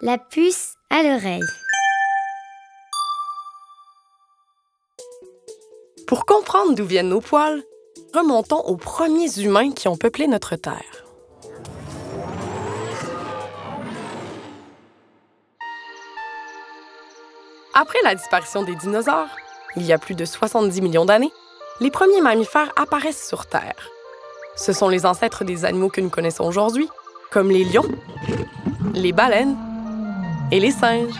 La puce à l'oreille. Pour comprendre d'où viennent nos poils, remontons aux premiers humains qui ont peuplé notre Terre. Après la disparition des dinosaures, il y a plus de 70 millions d'années, les premiers mammifères apparaissent sur Terre. Ce sont les ancêtres des animaux que nous connaissons aujourd'hui, comme les lions, les baleines et les singes.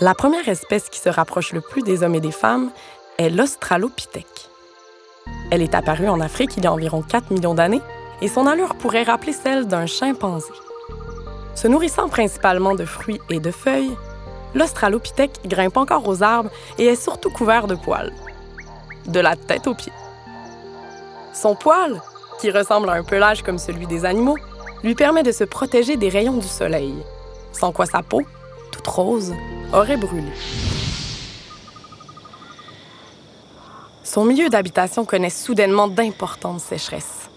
La première espèce qui se rapproche le plus des hommes et des femmes est l'Australopithèque. Elle est apparue en Afrique il y a environ 4 millions d'années et son allure pourrait rappeler celle d'un chimpanzé. Se nourrissant principalement de fruits et de feuilles, l'Australopithèque grimpe encore aux arbres et est surtout couvert de poils, de la tête aux pieds. Son poil, qui ressemble à un pelage comme celui des animaux, lui permet de se protéger des rayons du soleil, sans quoi sa peau, toute rose, aurait brûlé. Son milieu d'habitation connaît soudainement d'importantes sécheresses,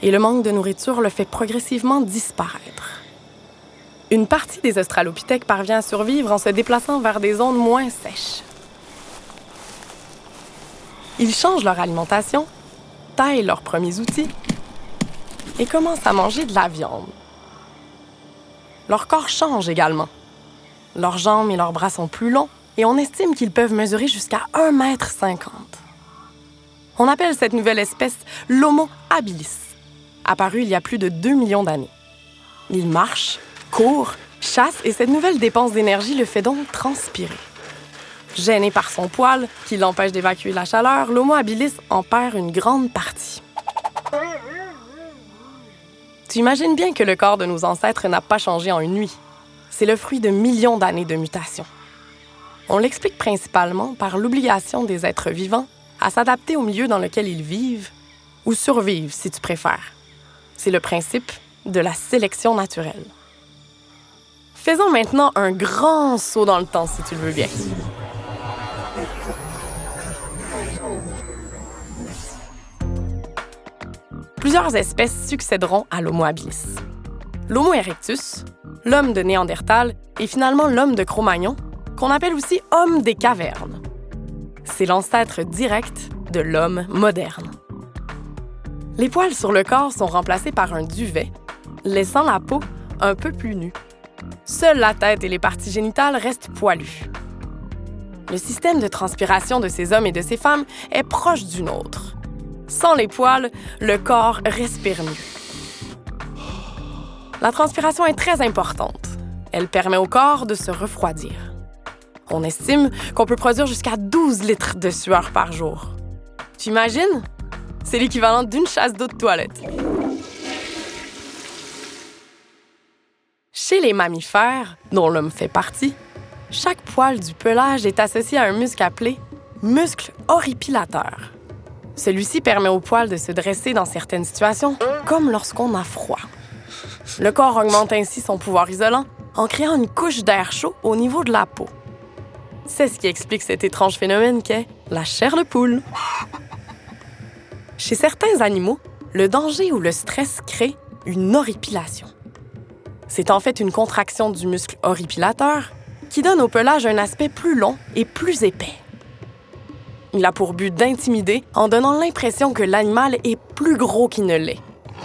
et le manque de nourriture le fait progressivement disparaître. Une partie des Australopithèques parvient à survivre en se déplaçant vers des zones moins sèches. Ils changent leur alimentation, taillent leurs premiers outils et commencent à manger de la viande. Leur corps change également. Leurs jambes et leurs bras sont plus longs et on estime qu'ils peuvent mesurer jusqu'à 1,50 m. On appelle cette nouvelle espèce l'Homo habilis, apparu il y a plus de 2 millions d'années. Il marche, court, chasse et cette nouvelle dépense d'énergie le fait donc transpirer. Gêné par son poil, qui l'empêche d'évacuer la chaleur, l'Homo habilis en perd une grande partie. Tu imagines bien que le corps de nos ancêtres n'a pas changé en une nuit. C'est le fruit de millions d'années de mutations. On l'explique principalement par l'obligation des êtres vivants à s'adapter au milieu dans lequel ils vivent, ou survivent si tu préfères. C'est le principe de la sélection naturelle. Faisons maintenant un grand saut dans le temps si tu le veux bien. Plusieurs espèces succéderont à l'Homo habilis. L'Homo erectus, l'homme de Néandertal et finalement l'homme de Cro-Magnon, qu'on appelle aussi homme des cavernes. C'est l'ancêtre direct de l'homme moderne. Les poils sur le corps sont remplacés par un duvet, laissant la peau un peu plus nue. Seule la tête et les parties génitales restent poilues. Le système de transpiration de ces hommes et de ces femmes est proche du nôtre. Sans les poils, le corps respire mieux. La transpiration est très importante. Elle permet au corps de se refroidir. On estime qu'on peut produire jusqu'à 12 litres de sueur par jour. Tu imagines? C'est l'équivalent d'une chasse d'eau de toilette. Chez les mammifères, dont l'homme fait partie, chaque poil du pelage est associé à un muscle appelé muscle horripilateur. Celui-ci permet au poil de se dresser dans certaines situations, comme lorsqu'on a froid. Le corps augmente ainsi son pouvoir isolant en créant une couche d'air chaud au niveau de la peau. C'est ce qui explique cet étrange phénomène qu'est la chair de poule. Chez certains animaux, le danger ou le stress crée une horripilation. C'est en fait une contraction du muscle horripilateur qui donne au pelage un aspect plus long et plus épais. Il a pour but d'intimider en donnant l'impression que l'animal est plus gros qu'il ne l'est,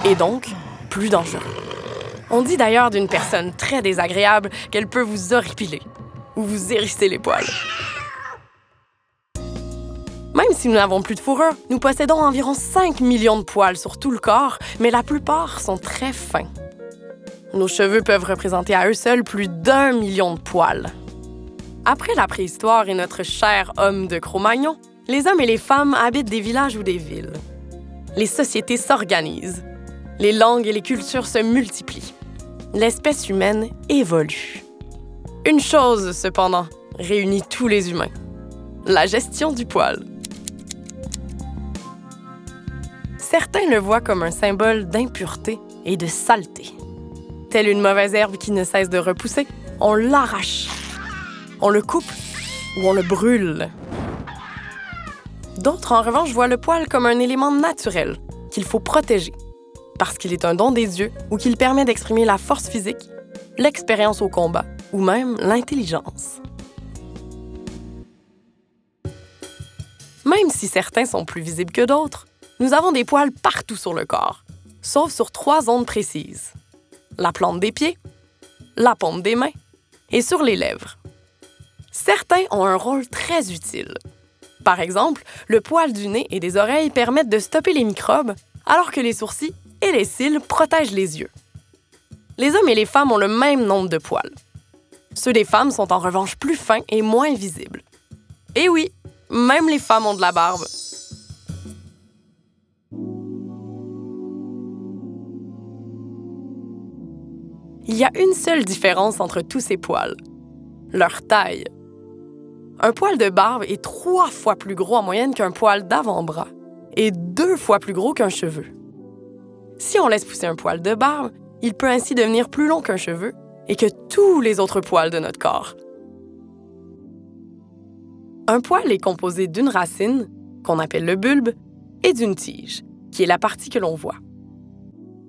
et donc plus dangereux. On dit d'ailleurs d'une personne très désagréable qu'elle peut vous horripiler ou vous hérisser les poils. Même si nous n'avons plus de fourrure, nous possédons environ 5 millions de poils sur tout le corps, mais la plupart sont très fins. Nos cheveux peuvent représenter à eux seuls plus d'un million de poils. Après la préhistoire et notre cher homme de Cro-Magnon, les hommes et les femmes habitent des villages ou des villes. Les sociétés s'organisent. Les langues et les cultures se multiplient. L'espèce humaine évolue. Une chose, cependant, réunit tous les humains. La gestion du poil. Certains le voient comme un symbole d'impureté et de saleté. Telle une mauvaise herbe qui ne cesse de repousser, on l'arrache, on le coupe ou on le brûle. D'autres, en revanche, voient le poil comme un élément naturel qu'il faut protéger. parce qu'il est un don des dieux ou qu'il permet d'exprimer la force physique, l'expérience au combat ou même l'intelligence. Même si certains sont plus visibles que d'autres, nous avons des poils partout sur le corps, sauf sur trois zones précises. La plante des pieds, la paume des mains et sur les lèvres. Certains ont un rôle très utile. Par exemple, le poil du nez et des oreilles permettent de stopper les microbes, alors que les sourcils et les cils protègent les yeux. Les hommes et les femmes ont le même nombre de poils. Ceux des femmes sont en revanche plus fins et moins visibles. Et oui, même les femmes ont de la barbe. Il y a une seule différence entre tous ces poils. Leur taille. Un poil de barbe est trois fois plus gros en moyenne qu'un poil d'avant-bras et deux fois plus gros qu'un cheveu. Si on laisse pousser un poil de barbe, il peut ainsi devenir plus long qu'un cheveu et que tous les autres poils de notre corps. Un poil est composé d'une racine, qu'on appelle le bulbe, et d'une tige, qui est la partie que l'on voit.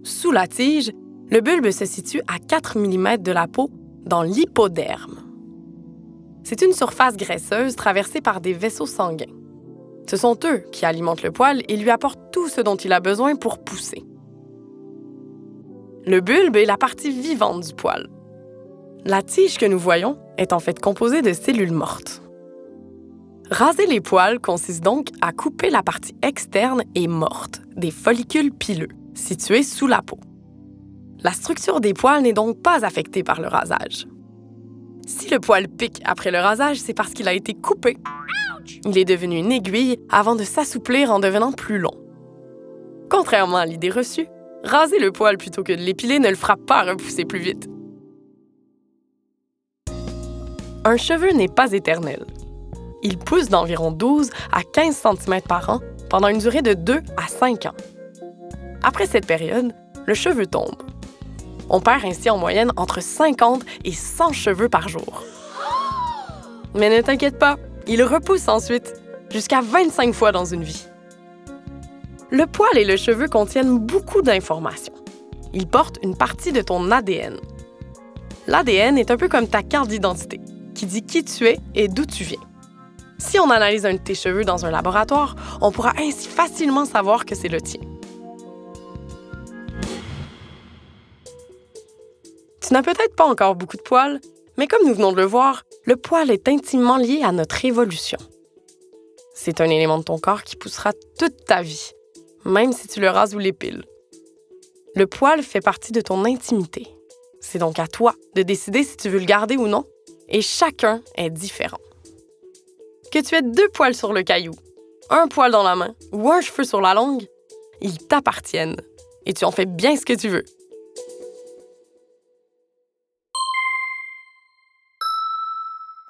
Sous la tige, le bulbe se situe à 4 mm de la peau dans l'hypoderme. C'est une surface graisseuse traversée par des vaisseaux sanguins. Ce sont eux qui alimentent le poil et lui apportent tout ce dont il a besoin pour pousser. Le bulbe est la partie vivante du poil. La tige que nous voyons est en fait composée de cellules mortes. Raser les poils consiste donc à couper la partie externe et morte des follicules pileux situés sous la peau. La structure des poils n'est donc pas affectée par le rasage. Si le poil pique après le rasage, c'est parce qu'il a été coupé. Il est devenu une aiguille avant de s'assouplir en devenant plus long. Contrairement à l'idée reçue, raser le poil plutôt que de l'épiler ne le fera pas repousser plus vite. Un cheveu n'est pas éternel. Il pousse d'environ 12 à 15 cm par an pendant une durée de 2 à 5 ans. Après cette période, le cheveu tombe. On perd ainsi en moyenne entre 50 et 100 cheveux par jour. Mais ne t'inquiète pas, il repousse ensuite, jusqu'à 25 fois dans une vie. Le poil et le cheveu contiennent beaucoup d'informations. Ils portent une partie de ton ADN. L'ADN est un peu comme ta carte d'identité, qui dit qui tu es et d'où tu viens. Si on analyse un de tes cheveux dans un laboratoire, on pourra ainsi facilement savoir que c'est le tien. Tu n'as peut-être pas encore beaucoup de poils, mais comme nous venons de le voir, le poil est intimement lié à notre évolution. C'est un élément de ton corps qui poussera toute ta vie, même si tu le rases ou l'épiles. Le poil fait partie de ton intimité. C'est donc à toi de décider si tu veux le garder ou non, et chacun est différent. Que tu aies deux poils sur le caillou, un poil dans la main ou un cheveu sur la langue, ils t'appartiennent et tu en fais bien ce que tu veux.